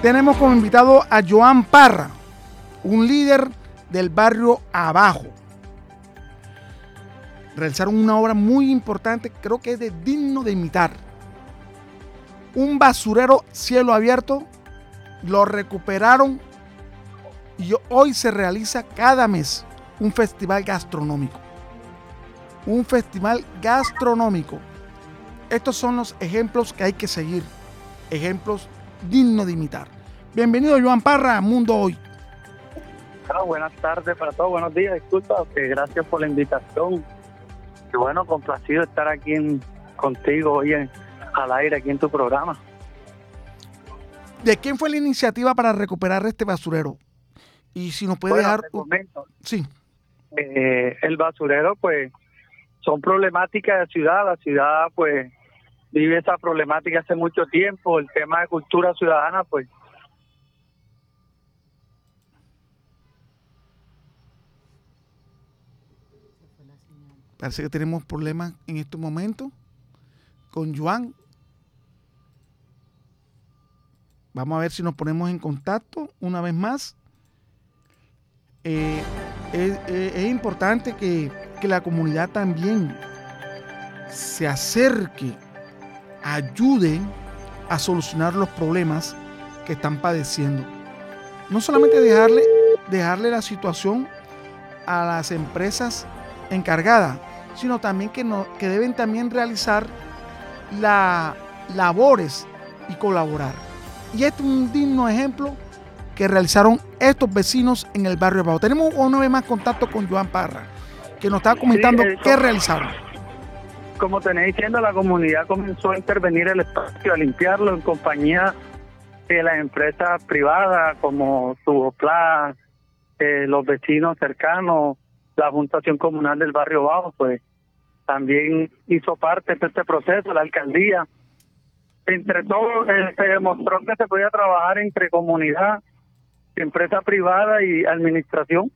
Tenemos como invitado a Joan Parra, un líder del barrio Abajo. Realizaron una obra muy importante, creo que es de digno de imitar. Un basurero cielo abierto, lo recuperaron y hoy se realiza cada mes un festival gastronómico. Un festival gastronómico. Estos son los ejemplos que hay que seguir. Ejemplos dignos de imitar. Bienvenido Joan Parra a Mundo Hoy. Bueno, buenas tardes para todos, buenos días, disculpa, que gracias por la invitación. Y bueno, complacido estar aquí en- contigo hoy en- al aire, aquí en tu programa. ¿De quién fue la iniciativa para recuperar este basurero? Y si nos puede Bueno, dejar... comento, Sí, eh, el basurero, pues, son problemáticas de ciudad. La ciudad, pues, vive esa problemática hace mucho tiempo. El tema de cultura ciudadana, pues, parece que tenemos problemas en este momento con Joan. Vamos a ver si nos ponemos en contacto una vez más. Eh, es, es- es importante que, que la comunidad también se acerque, ayude a solucionar los problemas que están padeciendo. No solamente dejarle, dejarle la situación a las empresas encargadas, sino también que, no, que deben también realizar las labores y colaborar. Y este es un digno ejemplo que realizaron estos vecinos en el barrio Abajo. Tenemos una vez más contacto con Joan Parra, que nos estaba comentando eh, qué realizaron. como tenéis diciendo, la comunidad comenzó a intervenir el espacio, a limpiarlo en compañía de las empresas privadas como Tubopla, eh, los vecinos cercanos, la Juntación Comunal del Barrio Bajo, pues también hizo parte de este proceso, la alcaldía. Entre todos eh, se demostró que se podía trabajar entre comunidad, empresa privada y administración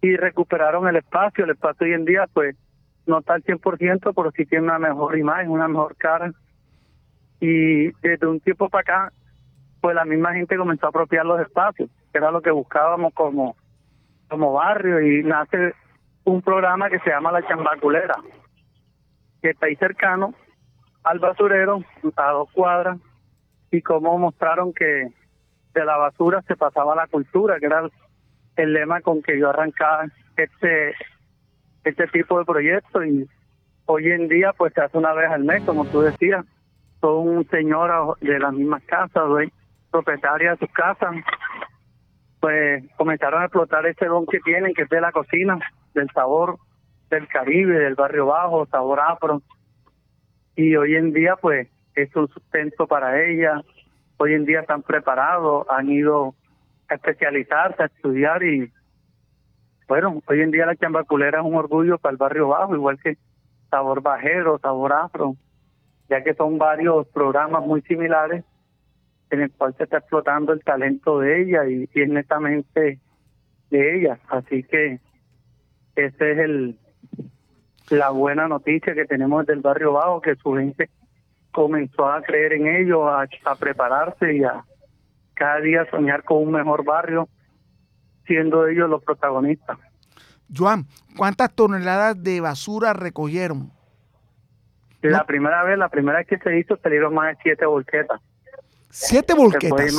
y recuperaron el espacio. El espacio hoy en día, pues, no está al 100%, pero sí tiene una mejor imagen, una mejor cara. Y desde un tiempo para acá, pues la misma gente comenzó a apropiar los espacios, que era lo que buscábamos como, como barrio, y nace un programa que se llama La Chambaculera, que está ahí cercano al basurero, a dos cuadras, y cómo mostraron que de la basura se pasaba a la cultura, que era el lema con que yo arrancaba este este tipo de proyectos y hoy en día pues se hace una vez al mes, como tú decías, son señoras de las mismas casas, propietarias de sus casas, pues comenzaron a explotar ese don que tienen, que es de la cocina, del sabor del Caribe, del barrio bajo, sabor afro, y hoy en día pues es un sustento para ellas, hoy en día están preparados, han ido a especializarse, a estudiar y bueno, hoy en día la chambaculera es un orgullo para el barrio bajo, igual que Sabor Bajero, Sabor Afro, ya que son varios programas muy similares en el cual se está explotando el talento de ella y, es netamente de ella. Así que esa es el la buena noticia que tenemos del barrio bajo, que su gente comenzó a creer en ellos, a, a prepararse y a cada día soñar con un mejor barrio siendo ellos los protagonistas. Joan, ¿cuántas toneladas de basura recogieron? La primera vez, la primera vez que se hizo, salieron más de siete volquetas. ¿Siete volquetas?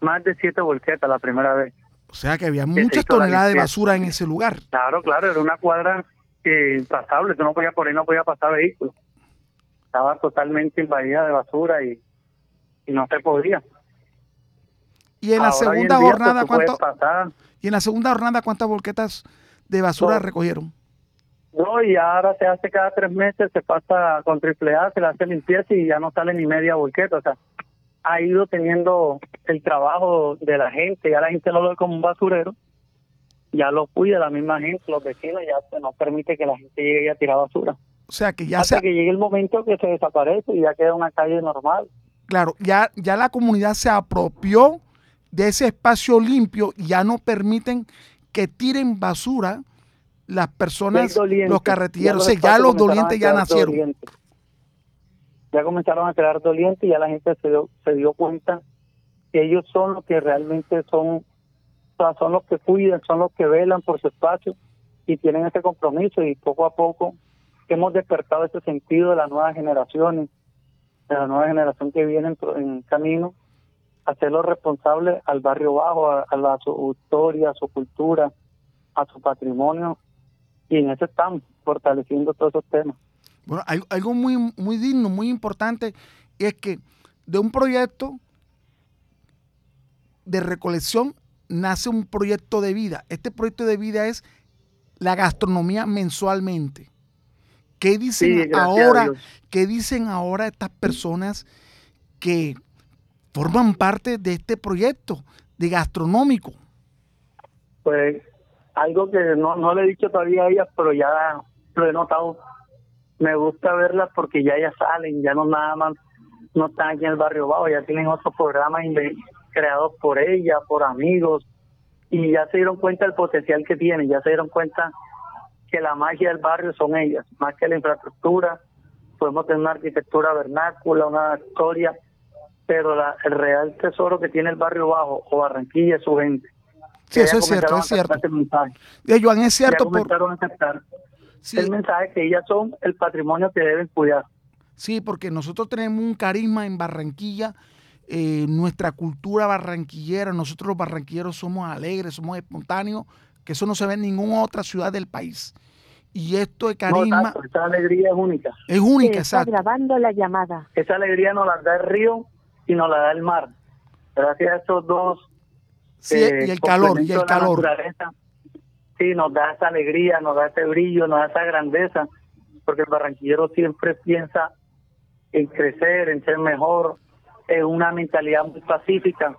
Más de siete volquetas la primera vez. O sea que había muchas toneladas de basura en ese lugar. Claro, claro, era una cuadra impasable, tú no podías por ahí, no podía pasar vehículos. Estaba totalmente invadida de basura y, y no se podía. Y en la segunda jornada, ¿cuánto? Y en la segunda jornada, ¿cuántas volquetas de basura recogieron? No, y ahora se hace cada tres meses, se pasa con triple A, se le hace limpieza y ya no sale ni media volqueta. O sea, ha ido teniendo el trabajo de la gente, ya la gente no lo ve como un basurero, ya lo cuida la misma gente, los vecinos, ya no permite que la gente llegue a tirar basura. O sea que ya Hasta que llegue el momento que se desaparece y ya queda una calle normal. Claro, ya, ya la comunidad se apropió de ese espacio limpio ya no permiten que tiren basura las personas, los carretilleros. Ya, los, dolientes ya nacieron. Ya comenzaron a crear dolientes y ya la gente se dio, se dio cuenta que ellos son los que realmente son, son los que cuidan, son los que velan por su espacio y tienen ese compromiso y poco a poco hemos despertado ese sentido de las nuevas generaciones, de la nueva generación que viene en camino hacerlo responsable al barrio bajo, a, su historia, a su cultura, a su patrimonio, y en eso estamos fortaleciendo todos esos temas. Bueno, algo muy, muy digno, muy importante, es que de un proyecto de recolección nace un proyecto de vida. Este proyecto de vida es la gastronomía mensualmente. ¿Qué dicen ahora? ¿Qué dicen ahora estas personas que forman parte de este proyecto de gastronómico. Pues algo que no, no le he dicho todavía a ellas, pero ya lo he notado. Me gusta verlas porque ya ya salen, ya no nada más, no están aquí en el barrio bajo, ya tienen otros programas creados por ella, por amigos, y ya se dieron cuenta del potencial que tienen, ya se dieron cuenta que la magia del barrio son ellas, más que la infraestructura, podemos tener una arquitectura vernácula, una historia pero el real tesoro que tiene el barrio bajo o Barranquilla es su gente. Sí, eso es cierto, es cierto. Y Joan, es cierto. Aceptar el mensaje que ellas son el patrimonio que deben cuidar. Sí, porque nosotros tenemos un carisma en Barranquilla, eh, nuestra cultura barranquillera, nosotros los barranquilleros somos alegres, somos espontáneos, que eso no se ve en ninguna otra ciudad del país. Y esto de carisma... esa alegría es única. Es única, está grabando la llamada. Esa alegría nos la da el río y nos la da el mar. Gracias a estos dos. Sí, eh, y el calor, y el calor. Sí, nos da esa alegría, nos da ese brillo, nos da esa grandeza. porque el barranquillero siempre piensa en crecer, en ser mejor, en una mentalidad muy pacífica.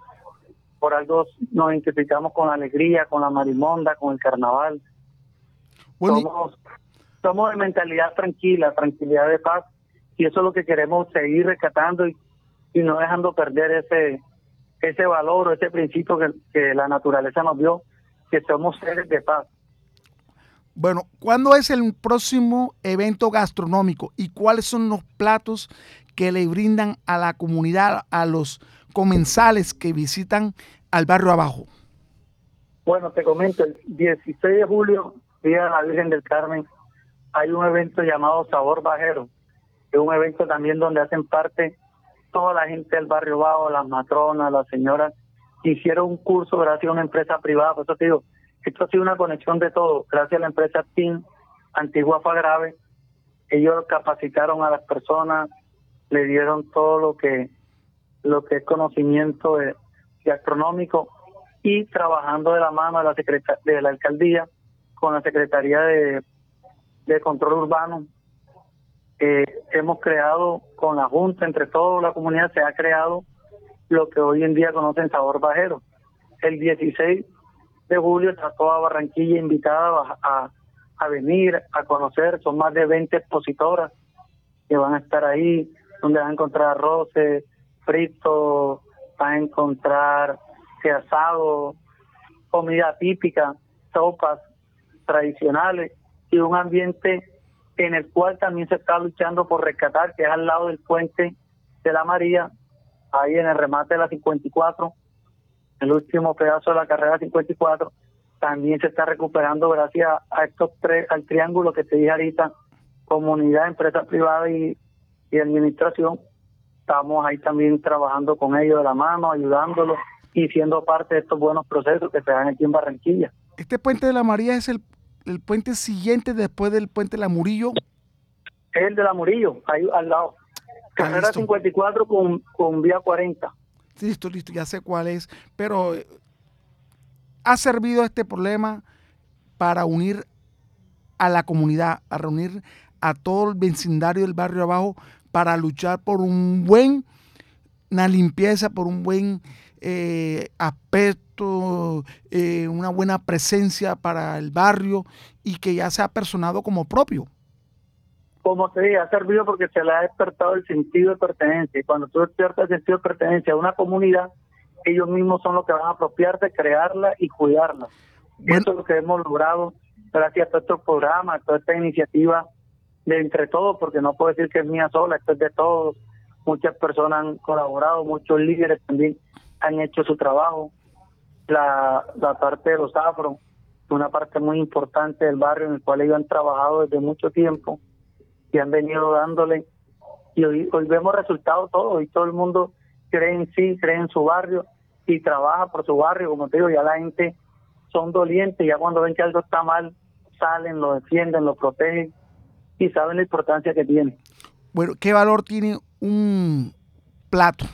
Por algo nos identificamos con la alegría, con la marimonda, con el carnaval. somos, somos de mentalidad tranquila, tranquilidad de paz, y eso es lo que queremos seguir rescatando y, y no dejando perder ese ese valor o ese principio que, que la naturaleza nos dio, que somos seres de paz. Bueno, ¿cuándo es el próximo evento gastronómico y cuáles son los platos que le brindan a la comunidad, a los comensales que visitan al barrio abajo? Bueno, te comento, el 16 de julio, Día de la Virgen del Carmen, hay un evento llamado Sabor Bajero, es un evento también donde hacen parte toda la gente del barrio bajo, las matronas, las señoras, hicieron un curso gracias a una empresa privada, por eso te digo, esto ha sido una conexión de todo, gracias a la empresa TIM, Antigua Fagrave, ellos capacitaron a las personas, le dieron todo lo que lo que es conocimiento de, gastronómico y trabajando de la mano de la de la alcaldía con la Secretaría de, de Control Urbano eh, hemos creado con la Junta, entre toda la comunidad, se ha creado lo que hoy en día conocen Sabor Bajero. El 16 de julio está toda Barranquilla invitada a, a venir, a conocer, son más de 20 expositoras que van a estar ahí, donde van a encontrar arroces, fritos, van a encontrar asado, comida típica, sopas tradicionales y un ambiente en el cual también se está luchando por rescatar, que es al lado del puente de la María, ahí en el remate de la 54, el último pedazo de la carrera 54, también se está recuperando gracias a estos tres, al triángulo que te dije ahorita, comunidad, empresa privada y administración. Estamos ahí también trabajando con ellos de la mano, ayudándolos y siendo parte de estos buenos procesos que se dan aquí en Barranquilla. Este puente de la María es el el puente siguiente después del puente La Murillo? Es el de La Murillo, ahí al lado. Ah, Carrera 54 con, con vía 40. Listo, listo, ya sé cuál es. Pero eh, ha servido este problema para unir a la comunidad, a reunir a todo el vecindario del barrio abajo para luchar por un buen, una limpieza, por un buen eh, aspecto, eh, una buena presencia para el barrio y que ya se ha personado como propio. Como te dije, ha servido porque se le ha despertado el sentido de pertenencia. Y cuando tú despiertas el sentido de pertenencia a una comunidad, ellos mismos son los que van a apropiarse, crearla y cuidarla. Eso es lo que hemos logrado gracias a todos estos programas, a toda esta iniciativa de entre todos, porque no puedo decir que es mía sola, esto es de todos. Muchas personas han colaborado, muchos líderes también han hecho su trabajo. La, la parte de los afro, una parte muy importante del barrio en el cual ellos han trabajado desde mucho tiempo y han venido dándole. Y hoy, hoy vemos resultados todos, y todo el mundo cree en sí, cree en su barrio y trabaja por su barrio. Como te digo, ya la gente son dolientes, ya cuando ven que algo está mal, salen, lo defienden, lo protegen y saben la importancia que tiene. Bueno, ¿qué valor tiene un plato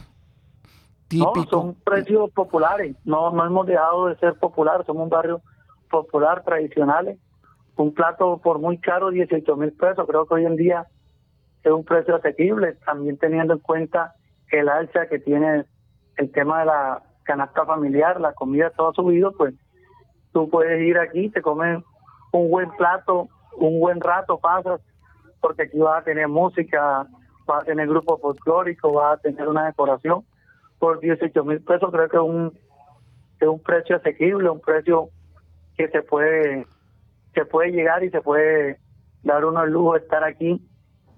no, son precios populares. No, no hemos dejado de ser populares. Somos un barrio popular, tradicionales. Un plato por muy caro, 18 mil pesos. Creo que hoy en día es un precio asequible. También teniendo en cuenta el alza que tiene el tema de la canasta familiar, la comida todo subido, pues tú puedes ir aquí, te comes un buen plato, un buen rato pasas, porque aquí vas a tener música, vas a tener grupos folclóricos, vas a tener una decoración por 18 mil pesos. Creo que es un, es un precio asequible, un precio que se puede, se puede llegar y se puede dar uno el lujo estar aquí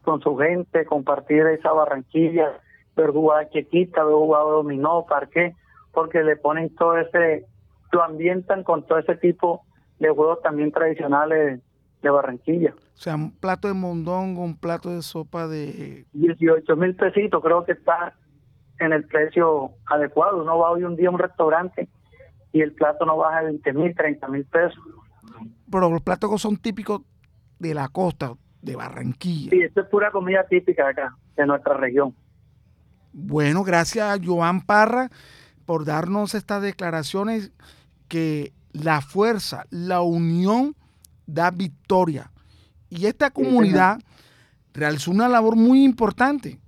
con su gente, compartir esa Barranquilla, ver jugar chiquita, ver jugar dominó, parque, porque le ponen todo ese, lo ambientan con todo ese tipo de juegos también tradicionales de Barranquilla. O sea, un plato de mondongo, un plato de sopa de... 18 mil pesitos, creo que está en el precio adecuado. Uno va hoy un día a un restaurante y el plato no baja de 20 mil, 30 mil pesos. Pero los platos son típicos de la costa, de Barranquilla. Sí, esto es pura comida típica de acá, de nuestra región. Bueno, gracias a Joan Parra por darnos estas declaraciones que la fuerza, la unión da victoria. Y esta comunidad realizó una labor muy importante.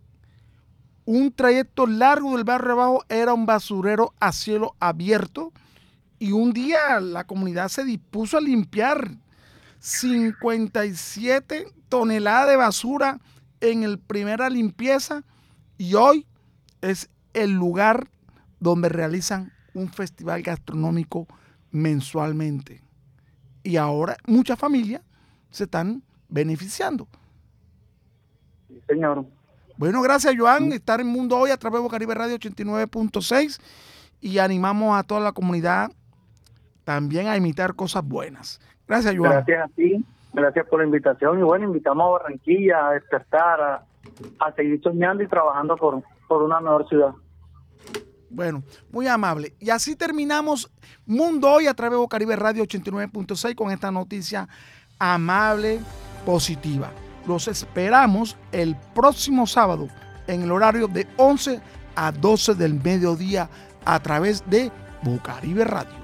Un trayecto largo del barrio abajo era un basurero a cielo abierto y un día la comunidad se dispuso a limpiar 57 toneladas de basura en el primera limpieza y hoy es el lugar donde realizan un festival gastronómico mensualmente. Y ahora muchas familias se están beneficiando. Sí, señor. Bueno, gracias Joan, estar en Mundo Hoy a través de Bocaribe Radio 89.6 y animamos a toda la comunidad también a imitar cosas buenas. Gracias Joan. Gracias a ti, gracias por la invitación y bueno, invitamos a Barranquilla a despertar, a, a seguir soñando y trabajando por, por una mejor ciudad. Bueno, muy amable. Y así terminamos Mundo Hoy a través de Bocaribe Radio 89.6 con esta noticia amable, positiva. Los esperamos el próximo sábado en el horario de 11 a 12 del mediodía a través de Bocaribe Radio.